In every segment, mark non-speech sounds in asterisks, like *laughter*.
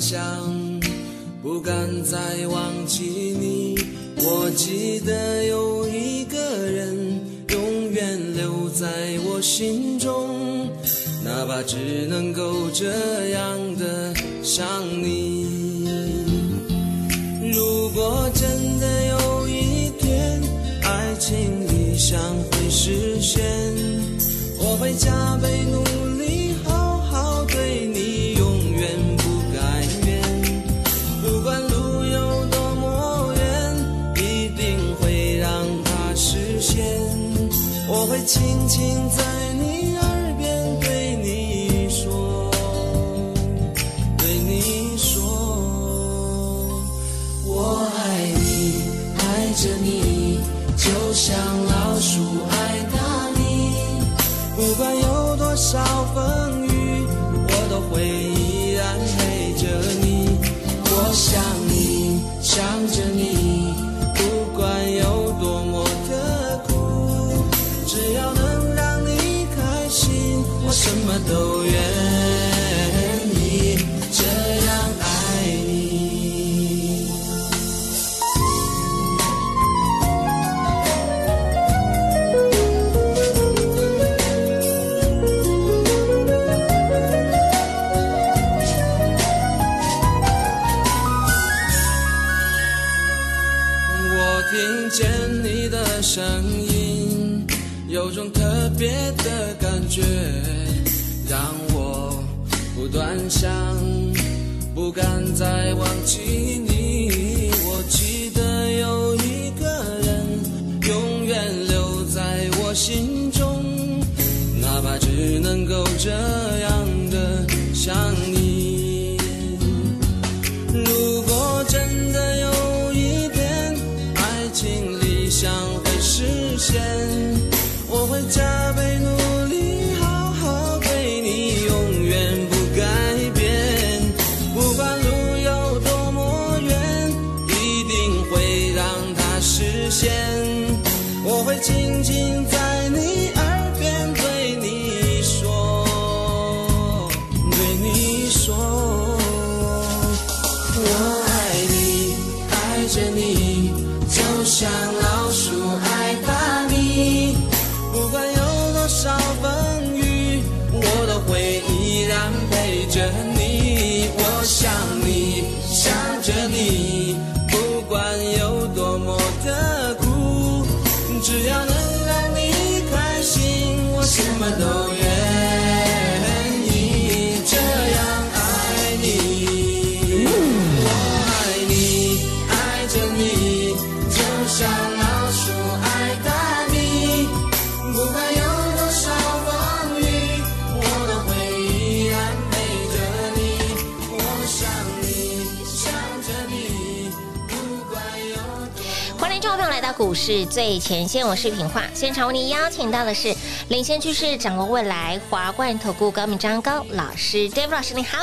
想，不敢再忘记你。我记得有一个人永远留在我心中，哪怕只能够这样的想你。如果真的有一天，爱情理想轻轻在你耳边对你说，对你说，我爱你，爱着你。就像老鼠爱大米，不管有多少哪怕只能够这样的想只要能让你开心我什么都股市最前线，我是品化。现场为您邀请到的是领先趋势、掌握未来华冠投顾高敏章高老师，David 老师，你好。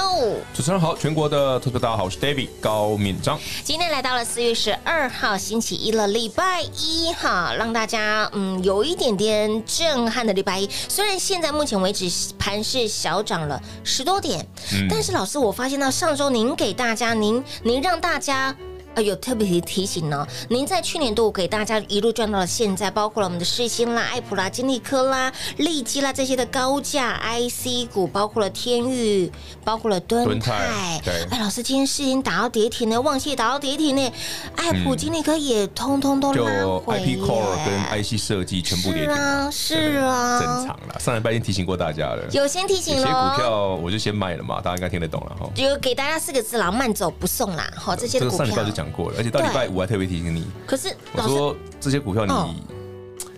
主持人好，全国的投资大家好，我是 David 高敏章。今天来到了四月十二号星期一了，礼拜一哈，让大家嗯有一点点震撼的礼拜一。虽然现在目前为止盘是小涨了十多点，嗯、但是老师，我发现到上周您给大家，您您让大家。呃，有特别提醒呢。您在去年度给大家一路赚到了现在，包括了我们的世星啦、爱普啦、金利科啦、利基啦这些的高价 IC 股，包括了天域，包括了敦泰。对，哎，老师今天世星打到跌停呢，旺矽打到跌停呢，爱普、金利科也通通都拉回。IP Core 跟 IC 设计全部跌停。是啊，是啊，正常了。上礼拜已经提醒过大家了，有先提醒了。有些股票我就先卖了嘛，大家应该听得懂了哈。就给大家四个字啦，慢走不送啦。好，这些股票。就讲过了，而且到礼拜五还特别提醒你。可是我说这些股票你，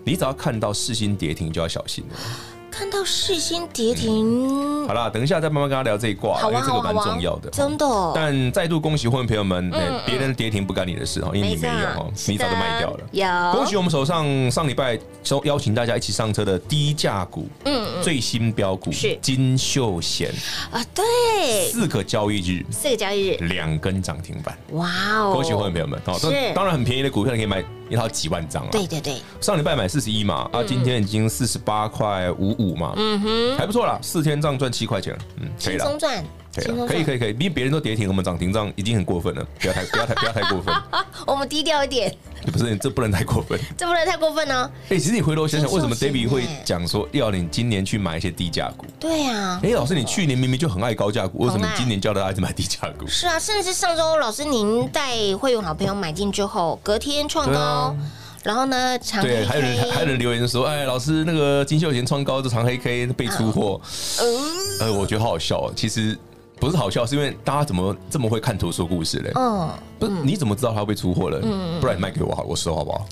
你只要看到四星跌停就要小心了。看到世芯跌停，好啦，等一下再慢慢跟他聊这一卦，因为这个蛮重要的，真的。但再度恭喜会员朋友们，别人跌停不干你的事哈，因为你没有哈，你早就卖掉了。有。恭喜我们手上上礼拜邀邀请大家一起上车的低价股，嗯，最新标股是。金秀贤。啊，对，四个交易日，四个交易日，两根涨停板，哇哦！恭喜会员朋友们，好，当然很便宜的股票你可以买一套几万张了，对对对。上礼拜买四十一嘛，啊，今天已经四十八块五五嘛，嗯哼，还不错啦，四天这样赚七块钱，嗯，可以了，轻松赚，可以了，可以可以可以，比别人都跌停，我们涨停这样已经很过分了，不要太不要太不要太过分，*laughs* 我们低调一点，不是，这不能太过分，这不能太过分呢。哎，其实你回头想想，为什么 David 会讲说要你今年去买一些低价股？对呀，哎，老师，你去年明明就很爱高价股，为什么你今年叫大家去买低价股？是啊，甚至上周老师您带会有好朋友买进之后，隔天创高。然后呢？长黑黑，对，还有人还有人留言说：“哎，老师，那个金秀贤创高，这长黑 K 被出货。”呃，我觉得好好笑哦。其实不是好笑，是因为大家怎么这么会看图说故事嘞？嗯，不是，你怎么知道他会被出货了？嗯，不然你卖给我好，我收好不好？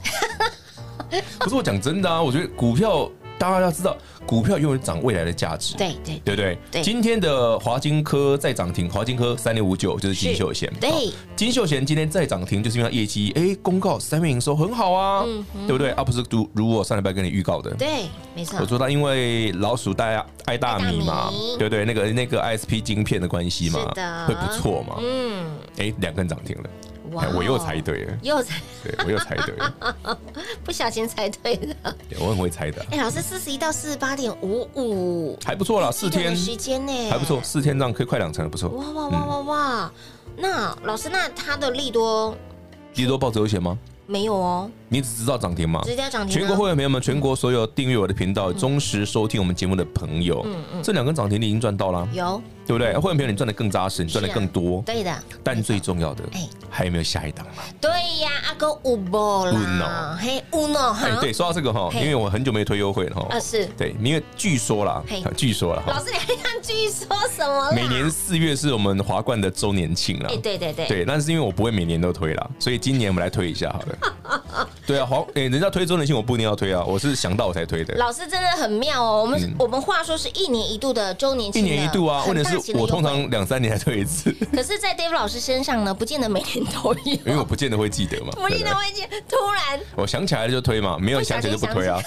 *laughs* 不是我讲真的啊，我觉得股票。大家要知道，股票永远涨未来的价值，对对对不对？对。今天的华金科再涨停，华金科三零五九就是金秀贤，对。金秀贤今天再涨停，就是因为业绩哎公告三月营收很好啊，对不对？啊，不是如如我上礼拜跟你预告的，对，没错。我说他因为老鼠爱爱大米嘛，对不对？那个那个 ISP 晶片的关系嘛，会不错嘛，嗯。哎，两根涨停了。我又猜对了，又猜，对我又猜对了，*laughs* 不小心猜对了。我很会猜的。哎，老师，四十一到四十八点五五，还不错啦，四天时间呢，还不错，四天这样可以快两成，不错。哇哇哇哇哇！那老师，那他的利多，利多报纸有写吗？没有哦，你只知道涨停吗？直接涨停。全国会员朋友们，全国所有订阅我的频道、忠实收听我们节目的朋友，嗯嗯，这两根涨停你已经赚到了，有，对不对？会员朋友你赚的更扎实，你赚的更多，对的。但最重要的，哎，还有没有下一档嘛？对呀，阿哥五波啦，嘿五诺，哎，对，说到这个哈，因为我很久没推优惠了哈，啊是，对，因为据说啦，据说了，老师你还看据说什么？每年四月是我们华冠的周年庆了，对对对，对，但是因为我不会每年都推了，所以今年我们来推一下好了。对啊，黄诶，人家推周年庆，我不一定要推啊，我是想到我才推的。老师真的很妙哦，我们我们话说是一年一度的周年庆，一年一度啊，问题是我通常两三年才推一次。可是，在 David 老师身上呢，不见得每年都有，因为我不见得会记得嘛，不见得会记，突然。我想起来了就推嘛，没有想起来就不推啊。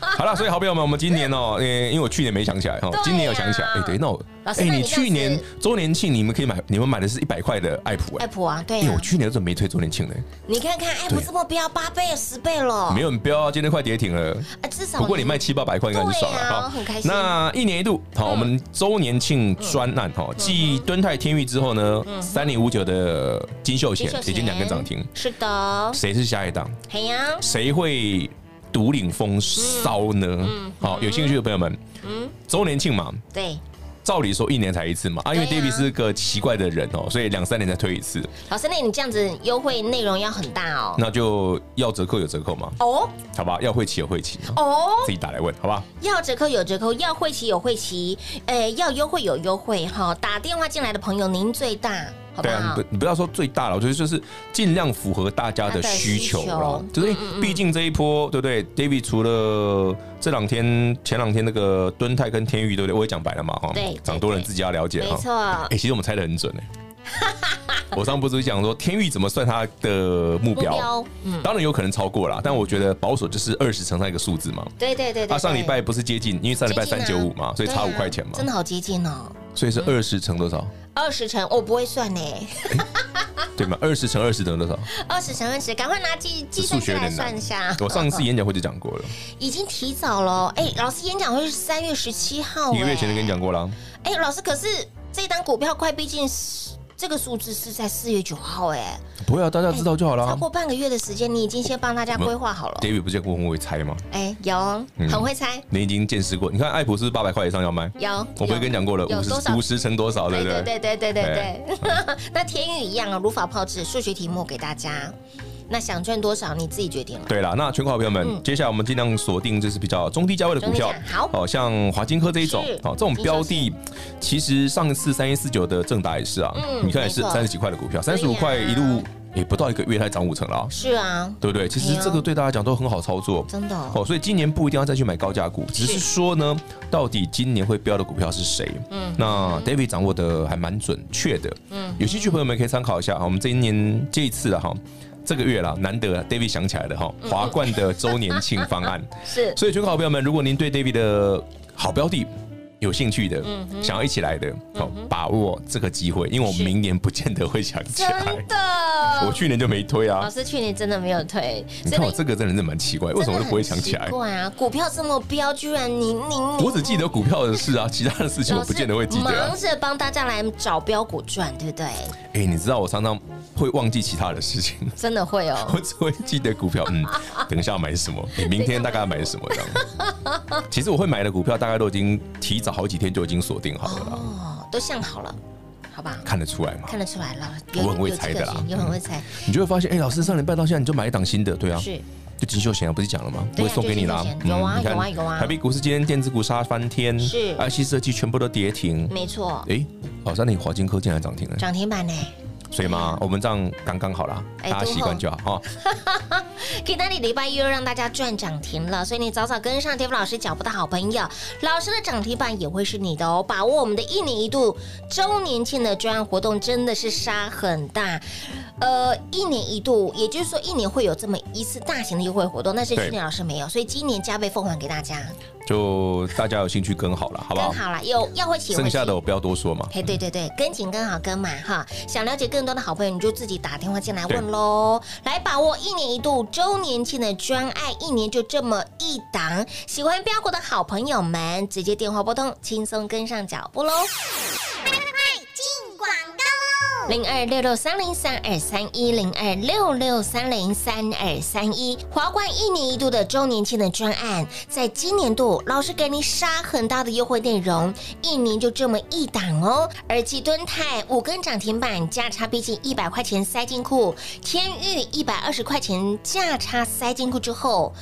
好了，所以好朋友们，我们今年哦，因为我去年没想起来哈，今年有想起来，哎，对，那我哎，你去年周年庆你们可以买，你们买的是一百块的爱普爱普啊，对，因为我去年怎么没推周年庆呢？你看看爱普这么标八倍十倍了。没有很飙啊，今天快跌停了。至少不过你卖七八百块应该很爽了哈，很开心。那一年一度好，我们周年庆专案哈，继敦泰天域之后呢，三零五九的金秀贤已经两根涨停。是的，谁是下一档？谁呀？谁会独领风骚呢？好，有兴趣的朋友们，嗯，周年庆嘛，对。照理说一年才一次嘛，啊，因为 David 是个奇怪的人哦，所以两三年才推一次。老师，那你这样子优惠内容要很大哦。那就要折扣有折扣嘛。哦，好吧，要会期有会期哦，自己打来问，好吧？要折扣有折扣，要会期有会期，诶，要优惠有优惠哈。打电话进来的朋友，您最大。对啊，你不你不要说最大了，我觉得就是尽量符合大家的需求了。就是毕竟这一波，对不对？David 除了这两天、前两天那个敦泰跟天宇，对不对？我也讲白了嘛，哈，对，涨多人自己要了解哈。没错，哎，其实我们猜的很准哎。*laughs* 我上不是讲说天钰怎么算它的目标？嗯，当然有可能超过了，但我觉得保守就是二十乘上一个数字嘛。对对对。他上礼拜不是接近，因为上礼拜三九五嘛，所以差五块钱嘛。真的好接近哦。所以是二十乘多少？二十乘我不会算呢，*laughs* 对吗？二十乘二十等于多少？二十乘二十，赶快拿计计算机来算一下。我上次演讲会就讲过了，已经提早了。哎，老师演讲会是三月十七号，一个月前就跟你讲过了。哎，老师，可是这单股票快逼近这个数字是在四月九号，哎，不会啊，大家知道就好了。超过半个月的时间，你已经先帮大家规划好了。David 不是问我会猜吗？哎，有，很会猜。你已经见识过，你看爱普是八百块以上要卖，有，我不会跟你讲过了，五十五十乘多少，对不对？对对对对对对。那天宇一样啊，如法炮制，数学题目给大家。那想赚多少你自己决定了。对了，那全国好朋友们，嗯、接下来我们尽量锁定就是比较中低价位的股票，好，哦，像华金科这一种，哦，这种标的，其实上一次三一四九的正达也是啊，嗯、你看也是三十几块的股票，三十五块一路也不到一个月，它涨五成了，是啊，对不对？其实这个对大家讲都很好操作，真的哦，所以今年不一定要再去买高价股，只是说呢，到底今年会标的股票是谁？嗯，那 David 掌握的还蛮准确的，嗯，有兴趣朋友们可以参考一下啊，我们这一年这一次的哈。这个月啦，难得 David 想起来了哈，华冠的周年庆方案。*laughs* 是，所以全国好朋友们，如果您对 David 的好标的有兴趣的，想要一起来的，好把握这个机会，因为我们明年不见得会想起来。真的，*laughs* 我去年就没推啊。老师去年真的没有推。你看我这个真的是蛮奇怪，为什么都不会想起来？奇怪啊，股票这么飙，居然你你我只记得股票的事啊，*laughs* 其他的事情我不见得会记得。忙着帮大家来找标股赚，对不对？哎，你知道我常常。会忘记其他的事情，真的会哦。*laughs* 我只会记得股票，嗯，等一下要买什么，你明天大概要买什么这样。其实我会买的股票，大概都已经提早好几天就已经锁定好了哦，都想好了，好吧？看得出来吗？看得出来了，我很会猜的啦，有很会猜。你就会发现，哎，老师上礼拜到现在你就买一档新的，对啊，是，就金秀贤啊，不是讲了吗？我会送给你啦，有啊有啊有啊。台北股市今天电子股杀翻天，是，IC 设计全部都跌停，没错。哎，好像你华金科竟然涨停了，涨停板呢？所以嘛，我们这样刚刚好啦，大家习惯就好哈。*laughs* 给那里礼拜一又让大家赚涨停了，所以你早早跟上 David 老师脚步的好朋友，老师的涨停板也会是你的哦。把握我们的一年一度周年庆的专案活动，真的是杀很大。呃，一年一度，也就是说一年会有这么一次大型的优惠活动，但是去年老师没有，所以今年加倍奉还给大家。就大家有兴趣跟好了，好不好？跟好了，有要会起，剩下的我不要多说嘛。嘿，对对对，跟紧跟好跟嘛哈。想了解更多的好朋友，你就自己打电话进来问喽。来把握一年一度周年庆的专案，一年就这么一档。喜欢标股的好朋友们，直接电话拨通，轻松跟上脚步喽。零二六六三零三二三一零二六六三零三二三一，华冠一年一度的周年庆的专案，在今年度老师给你杀很大的优惠内容，一年就这么一档哦。而继敦泰五根涨停板，价差逼近一百块钱塞进库，天钰一百二十块钱价差塞进库之后，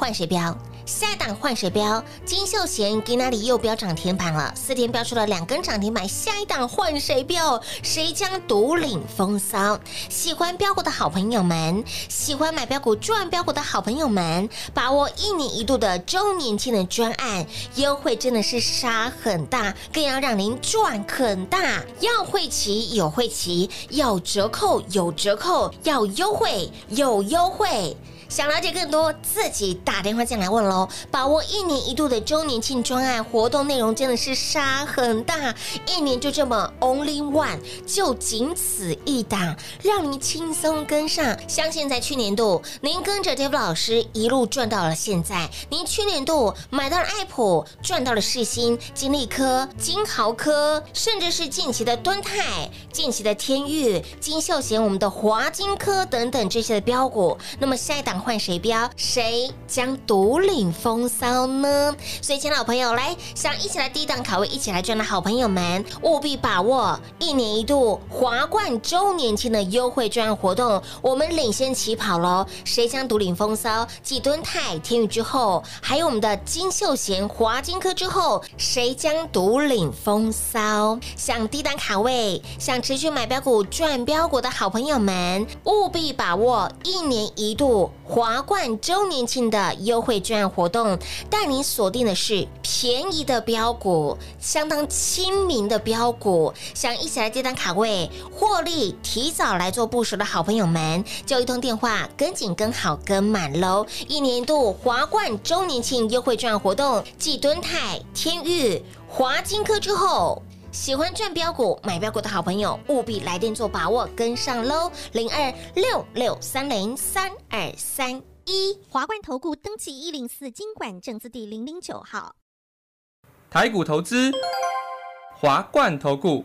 换谁标？下一档换谁标？金秀贤给那里又标涨停板了，四天标出了两根涨停板。下一档换谁标？谁将独领风骚？喜欢飙股的好朋友们，喜欢买飙股赚飙股的好朋友们，把握一年一度的周年庆的专案优惠，真的是杀很大，更要让您赚很大。要会期有会期，要折扣有折扣，要优惠有优惠。想了解更多，自己打电话进来问喽。把握一年一度的周年庆专案活动内容，真的是杀很大，一年就这么 only one，就仅此一档，让您轻松跟上。相信在去年度，您跟着 Dave 老师一路赚到了现在，您去年度买到了爱普，赚到了世新、金利科、金豪科，甚至是近期的敦泰、近期的天域、金秀贤、我们的华金科等等这些的标股。那么下一档。换谁标，谁将独领风骚呢？所以，亲爱的老朋友，来想一起来低档卡位，一起来赚的好朋友们，务必把握一年一度华冠周年庆的优惠专案活动，我们领先起跑喽！谁将独领风骚？继敦泰、天宇之后，还有我们的金秀贤、华金科之后，谁将独领风骚？想低档卡位，想持续买标股赚标股的好朋友们，务必把握一年一度。华冠周年庆的优惠专案活动，带您锁定的是便宜的标股，相当亲民的标股。想一起来接单卡位，获利提早来做部署的好朋友们，就一通电话跟紧跟好跟满喽！一年一度华冠周年庆优惠专案活动，继敦泰、天钰、华金科之后。喜欢赚标股、买标股的好朋友，务必来电做把握，跟上喽！零二六六三零三二三一华冠投顾登记一零四经管证字第零零九号，台股投资华冠投顾。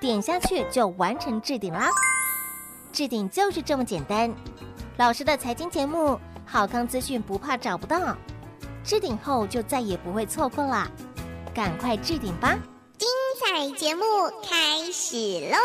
点下去就完成置顶啦。置顶就是这么简单。老师的财经节目，好康资讯不怕找不到。置顶后就再也不会错过了，赶快置顶吧！精彩节目开始喽！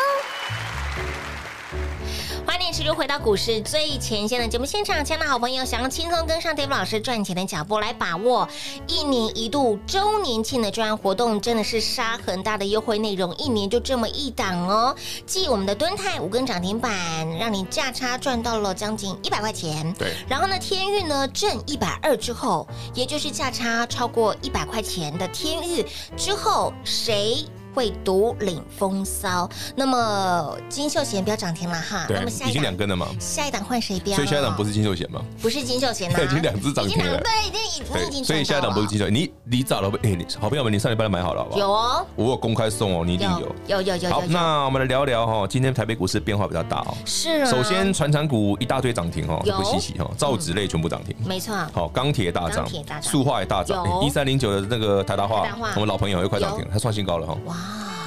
欢迎持续回到股市最前线的节目现场，亲爱的好朋友，想要轻松跟上 Dave 老师赚钱的脚步，来把握一年一度周年庆的专案活动，真的是杀很大的优惠内容，一年就这么一档哦。继我们的敦泰五根涨停板，让你价差赚到了将近一百块钱。对。然后呢，天域呢挣一百二之后，也就是价差超过一百块钱的天域之后，谁？会独领风骚，那么金秀贤标涨停了哈，对，那么下一已经两根了嘛？下一档换谁标？所以下一档不是金秀贤吗？不是金秀贤啊，*laughs* 已经两只涨停了，对，已经已经所以下一档不是金秀贤，你你找了不？哎，好朋友们，你上礼拜买好了好不好？有哦，我有公开送哦，你一定有，有有有。好，那我们来聊聊哈，今天台北股市变化比较大哦。是啊。首先，传产股一大堆涨停哦，不稀奇哈，造纸类全部涨停，没错。好，钢铁大涨，塑化也大涨，一三零九的那个台达化，我们老朋友又快涨停了，它创新高了哈。哇。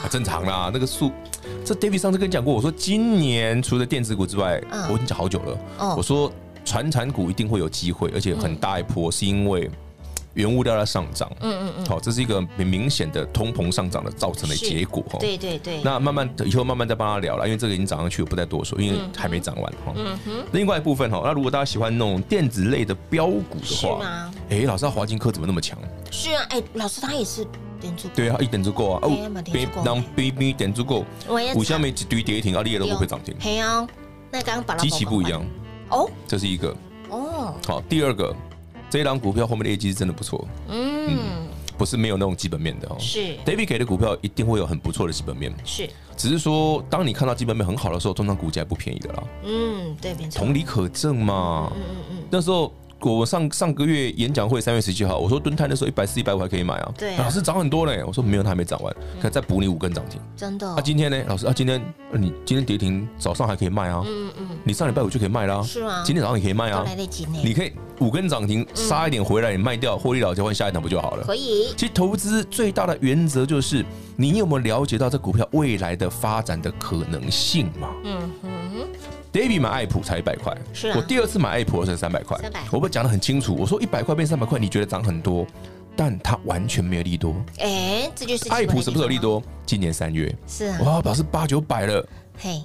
正常啦，那个数，这 David 上次跟你讲过，我说今年除了电子股之外，我已经讲好久了。我说传产股一定会有机会，而且很大一波，是因为原物料在上涨。嗯嗯嗯。好，这是一个很明显的通膨上涨的造成的结果。对对对。那慢慢以后慢慢再帮他聊了，因为这个已经涨上去，我不再多说，因为还没涨完哈。嗯哼。另外一部分哈，那如果大家喜欢那种电子类的标股的话，哎，老师，他华金科怎么那么强？是啊，哎，老师他也是。对啊，一点足够啊！哦，别让 baby 点足够，股下面一堆跌停，阿里也都不会涨停。嘿啊，那刚把极其不一样哦，这是一个哦。好，第二个，这一档股票后面的业绩是真的不错。嗯，不是没有那种基本面的哦。是，David 给的股票一定会有很不错的基本面。是，只是说当你看到基本面很好的时候，通常股价也不便宜的啦。嗯，对。同理可证嘛。嗯嗯嗯，那时候。我上上个月演讲会三月十七号，我说蹲泰的时候一百四一百五还可以买啊。对啊，老师涨很多嘞。我说没有，它还没涨完，可以再补你五根涨停。真的？啊，今天呢，老师啊，今天你今天跌停，早上还可以卖啊。嗯嗯。你上礼拜五就可以卖啦。是吗？今天早上也可以卖啊。来得及呢。你可以五根涨停杀一点回来，你卖掉获利了结，换下一档不就好了？可以。其实投资最大的原则就是你有没有了解到这股票未来的发展的可能性嘛？嗯哼。David 买爱普才一百块，是我第二次买爱普是三百块。我不讲的很清楚，我说一百块变三百块，你觉得涨很多，但它完全没有利多。哎，这就是爱普什么时候利多？今年三月。是啊。哇，表示八九百了。嘿，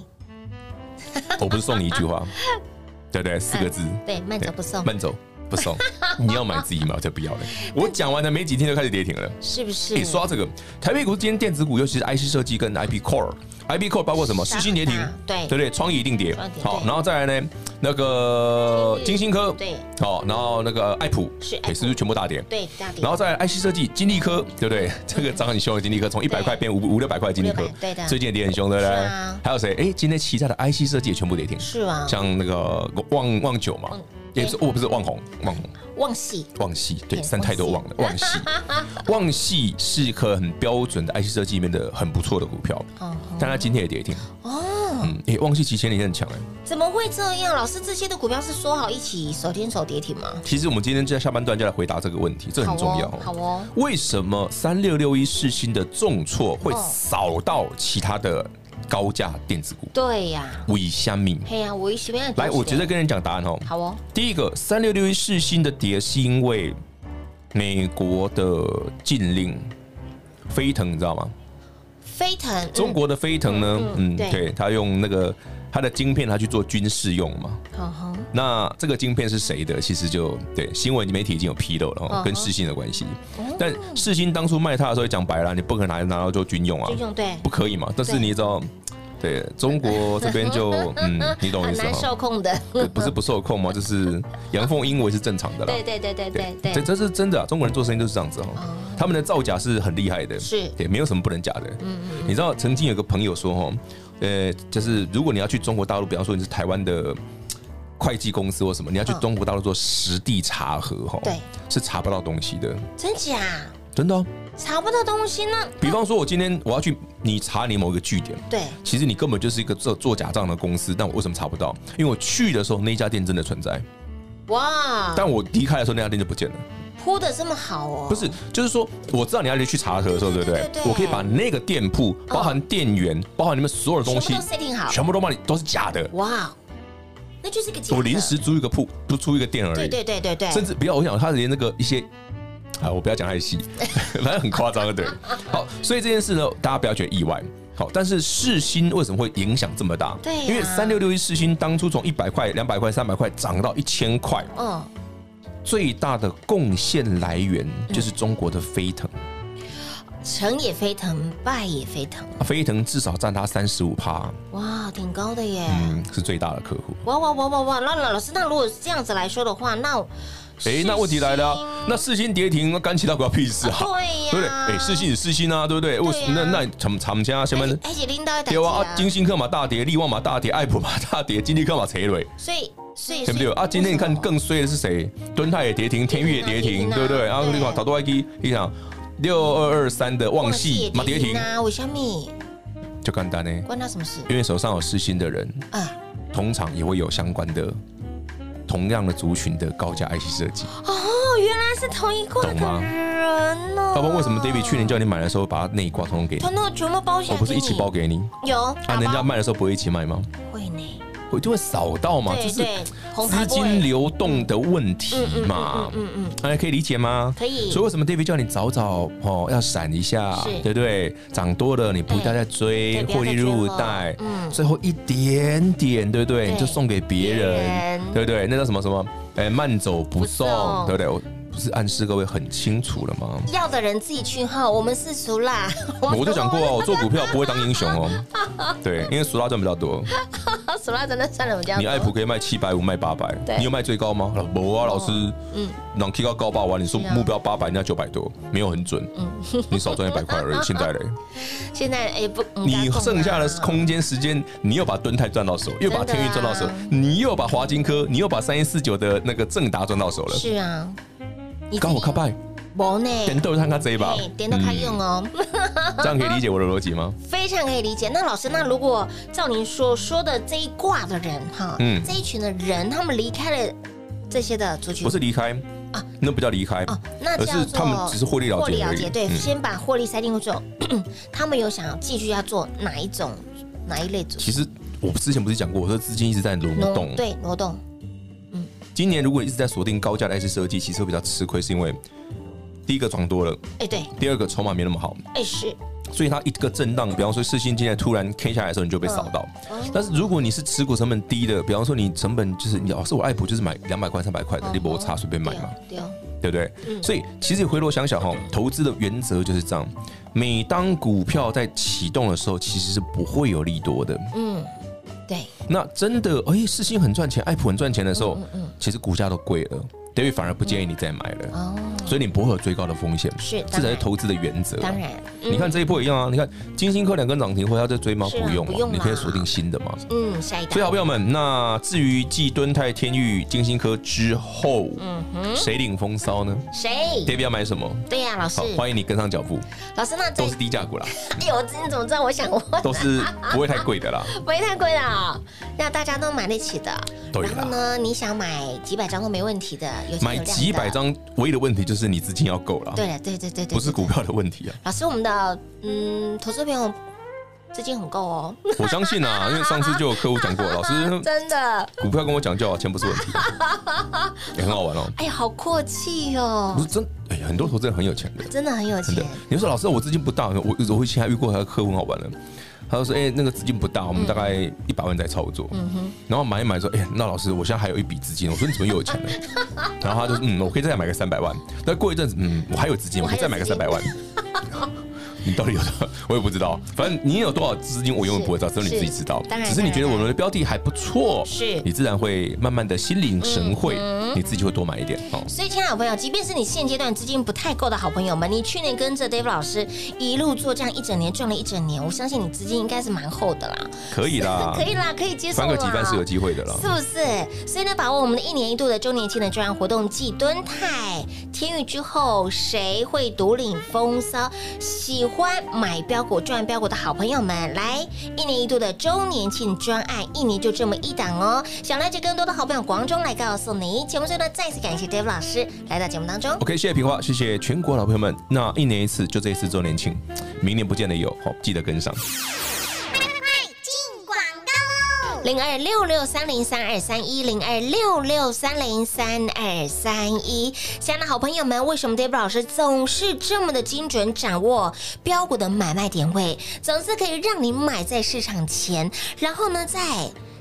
我不是送你一句话，*laughs* 对不对？四个字。对，慢走不送。慢走不送。*laughs* 你要买自己买，我才不要嘞。我讲完了没几天就开始跌停了，是不是？你刷这个台北股今天电子股，尤其是 IC 设计跟 IP Core。IB Core 包括什么？四星跌停，对对不对？创意一定跌，好，然后再来呢，那个金星科，对，好，然后那个爱普是，是不是全部大跌？对，大跌。然后再来 IC 设计，金立科，对不对？这个涨很凶的金立科，从一百块变五五六百块，金立科，对的，最近也跌很凶，对不对？还有谁？哎，今天旗下的 IC 设计也全部跌停，是啊，像那个旺旺九嘛，也是，哦，不是旺宏，旺宏。旺矽，旺矽，对，三太多旺了。旺矽，*laughs* 旺矽是一颗很标准的 IC 设计里面的很不错的股票，但它今天也跌停。哦，嗯，哎，旺矽其实前几天很强哎，怎么会这样？老师，这些的股票是说好一起手牵手跌停吗？其实我们今天在下半段就来回答这个问题，这很重要。好哦。好哦，为什么三六六一世新的重挫会扫到其他的高价电子股？对呀，为什么？嘿呀，为什么？来，我直接跟人讲答案哦。好哦。第一个，三六六一世新的跌是因为美国的禁令飞腾，你知道吗？飞腾，中国的飞腾呢？嗯，对，他用那个。他的晶片，他去做军事用嘛？好好。那这个晶片是谁的？其实就对新闻媒体已经有披露了，跟世芯的关系。但世新当初卖它的时候，讲白了，你不可能拿拿到做军用啊，军用对，不可以嘛。但是你知道，对中国 *laughs* 这边就嗯，你懂我意思吗？受控的，不是不受控吗？就是阳奉阴违是正常的啦。对对对对对对，这这是真的啊！中国人做生意都是这样子哈，他们的造假是很厉害的，是对，没有什么不能假的。嗯嗯。你知道曾经有个朋友说哈。呃，就是如果你要去中国大陆，比方说你是台湾的会计公司或什么，你要去中国大陆做实地查核，哈，对，是查不到东西的。真假？真的，查不到东西呢。比方说，我今天我要去你查你某一个据点，对，其实你根本就是一个做做假账的公司，但我为什么查不到？因为我去的时候那家店真的存在，哇！但我离开的时候那家店就不见了。铺的这么好哦？不是，就是说，我知道你要去查核的时候，对不对？我可以把那个店铺，包含店员，包含你们所有的东西，全部都 setting 好，全部都帮你，都是假的。哇，那就是一个我临时租一个铺，不租一个店而已。对对对对对，甚至不要，我想他连那个一些啊，我不要讲太细，*laughs* 反正很夸张的，对。好，所以这件事呢，大家不要觉得意外。好，但是世新为什么会影响这么大？对，因为三六六一世新当初从一百块、两百块、三百块涨到一千块。嗯。最大的贡献来源就是中国的飞腾，成也飞腾，败也飞腾。飞腾至少占他三十五趴，哇，挺高的耶。嗯，是最大的客户。哇哇哇哇哇！那老师，那如果是这样子来说的话，那哎，那问题来了，啊那四星跌停，那干其他股屁事啊？对呀，对不对？哎，四星是四星啊，对不对？为那那厂厂家什么？而且领导对啊，金星克嘛大跌，力旺嘛大跌，爱普嘛大跌，金立克嘛垂落。所以所以。对不对啊？今天你看更衰的是谁？敦泰也跌停，天域也跌停，对不对？然后你看，好多 ID，你想六二二三的旺系嘛跌停啊？为什么？就简单呢，关他什么事？因为手上有世芯的人啊，通常也会有相关的同样的族群的高价 IC 设计。哦，原来是同一挂的人呢。要不然为什么 David 去年叫你买的时候把它内挂通通给你？通通全部包下来，我不是一起包给你？有啊，人家卖的时候不会一起卖吗？会呢。我就会扫到嘛，就是资金流动的问题嘛，嗯嗯，大家可以理解吗？可以。所以为什么 David 叫你早早哦要闪一下，对不对？涨多了你不要再追，获利入袋，嗯，最后一点点，对不对？你就送给别人，对不对？那叫什么什么？哎，慢走不送，对不对？不是暗示各位很清楚了吗？要的人自己去哈，我们是熟辣。*laughs* 我就讲过哦，我做股票不会当英雄哦。*laughs* 对，因为熟辣赚比较多。熟辣真的赚了我这样。你爱普可以卖七百五，卖八百，你有卖最高吗？没啊，老师。嗯。让 K 高高八万，你说目标八百，人家九百多，没有很准。嗯。你少赚一百块而已。*laughs* 现在嘞？现在也不。你剩下的空间时间，你又把敦泰赚到手，又把天运赚到手，你又把华金科，你又把三一四九的那个正达赚到手了。是啊。刚好卡拜，无呢，点都看看这一把，点都开用哦，这样可以理解我的逻辑吗？非常可以理解。那老师，那如果照您所说的这一卦的人哈，嗯，这一群的人，他们离开了这些的族群，不是离开啊，那不叫离开哦，那而是他们只是获利了结，获利了结，对，先把获利塞进去之后，*clears throat* 他们有想要继续要做哪一种哪一类组？其实我之前不是讲过，我说资金一直在挪动，对，挪动。今年如果一直在锁定高价的 IC 设计，其实会比较吃亏，是因为第一个涨多了，哎对，第二个筹码没那么好，哎是，所以它一个震荡，比方说四星今天突然 K 下来的时候，你就被扫到。但是如果你是持股成本低的，比方说你成本就是你，老是我爱普就是买两百块、三百块的，你摩擦随便买嘛，对对不对？所以其实回头想想哈，投资的原则就是这样，每当股票在启动的时候，其实是不会有利多的，嗯。对，那真的哎，四星很赚钱，爱普很赚钱的时候，嗯嗯，其实股价都贵了，David 反而不建议你再买了。哦，所以你不会有追高的风险。是，这才是投资的原则。当然，你看这一波一样啊，你看金星科两根涨停，会要再追吗？不用，不用，你可以锁定新的嘛。嗯，下一档。所以好朋友们，那至于继敦泰、天域、金星科之后，嗯哼，谁领风骚呢？谁？David 要买什么？对呀，老师，欢迎你跟上脚步。老师，那都是低价股啦。*laughs* 哎呦，你怎么知道？我想问，都是不会太贵的啦，*laughs* 不会太贵的，让大家都买得起的。对。然后呢，你想买几百张都没问题的，有买几百张，唯一的问题就是你资金要够了。对对对对对，不是股票的问题啊。老师，我们的嗯，投资朋友资金很够哦。*laughs* 我相信啊，因为上次就有客户讲过，*laughs* 老师真的股票跟我讲就好，钱不是问题，也 *laughs* 很好玩哦。哎呀，好阔气哦。不是真，哎呀，很多投资人很有钱的，真的很有钱。你说老师，我资金不大，我我以前还遇过他的客户很好玩的。他就说：“哎、欸，那个资金不大，我们大概一百万在操作。嗯哼，然后买一买说：哎、欸，那老师，我现在还有一笔资金。我说你怎么又有钱了？*laughs* 然后他就说：嗯，我可以再买个三百万。但过一阵子，嗯，我还有资金，我可以再买个三百万。”你到底有多少？我也不知道。反正你有多少资金，我永远不会知道，只有你自己知道。当然，只是你觉得我们的标的还不错，是，你自然会慢慢的心领神会，你自己就会多买一点。哦，所以，亲爱的好朋友，即便是你现阶段资金不太够的好朋友们，你去年跟着 David 老师一路做这样一整年，赚了一整年，我相信你资金应该是蛮厚的啦。可以啦，可以啦，可以接受。翻个几番是有机会的啦，是不是？所以呢，把握我们的一年一度的周年庆的专案活动，继敦泰、天钰之后，谁会独领风骚？喜欢买。标股赚标股的好朋友们，来一年一度的周年庆专案，一年就这么一档哦！想了解更多的好朋友，广中来告诉你。节目最后呢，再次感谢 Dave 老师来到节目当中。OK，谢谢平花，谢谢全国老朋友们。那一年一次，就这一次周年庆，明年不见得有，好，记得跟上。零二六六三零三二三一零二六六三零三二三一，亲爱的好朋友们，为什么 David 老师总是这么的精准掌握标股的买卖点位，总是可以让你买在市场前，然后呢，在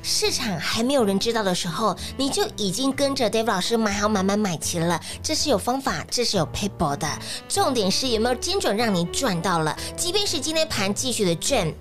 市场还没有人知道的时候，你就已经跟着 David 老师买好买买买齐了。这是有方法，这是有 paper 的，重点是有没有精准让你赚到了，即便是今天盘继续的震。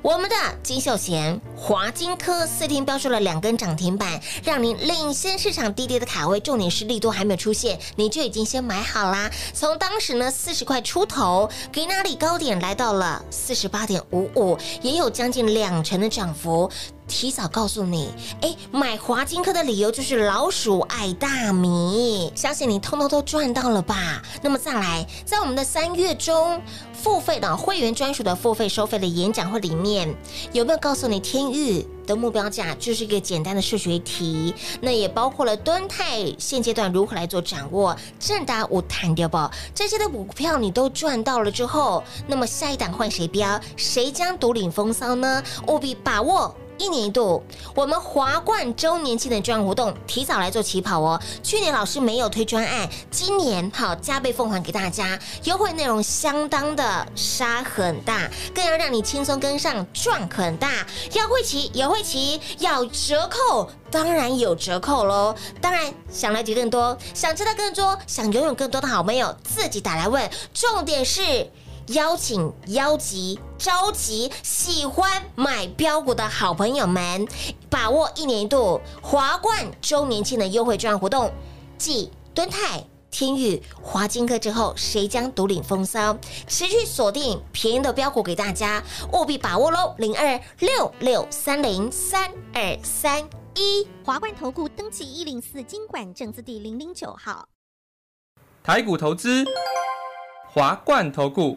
我们的金秀贤、华金科四天飙出了两根涨停板，让您领先市场低跌的卡位。重点是力度还没有出现，你就已经先买好啦。从当时呢四十块出头，给那里高点来到了四十八点五五，也有将近两成的涨幅。提早告诉你，哎，买华金科的理由就是老鼠爱大米，相信你通通都赚到了吧？那么再来，在我们的三月中付费的会员专属的付费收费的演讲会里面，有没有告诉你天日的目标价就是一个简单的数学题？那也包括了端泰现阶段如何来做掌握，正大。我弹掉不这些的股票你都赚到了之后，那么下一档换谁标？谁将独领风骚呢？务必把握。一年一度，我们华冠周年庆的专案活动提早来做起跑哦。去年老师没有推专案，今年好加倍奉还给大家，优惠内容相当的杀很大，更要让你轻松跟上赚很大。要会骑有会骑，要折扣当然有折扣喽。当然想了解更多，想知道更多，想拥有更多的好朋友，自己打来问。重点是。邀请邀集召集喜欢买标股的好朋友们，把握一年一度华冠周年庆的优惠券活动，继敦泰、天宇、华金科之后，谁将独领风骚？持续锁定便宜的标股给大家，务必把握喽！零二六六三零三二三一，华冠投顾登记一零四金管证字第零零九号，台股投资，华冠投顾。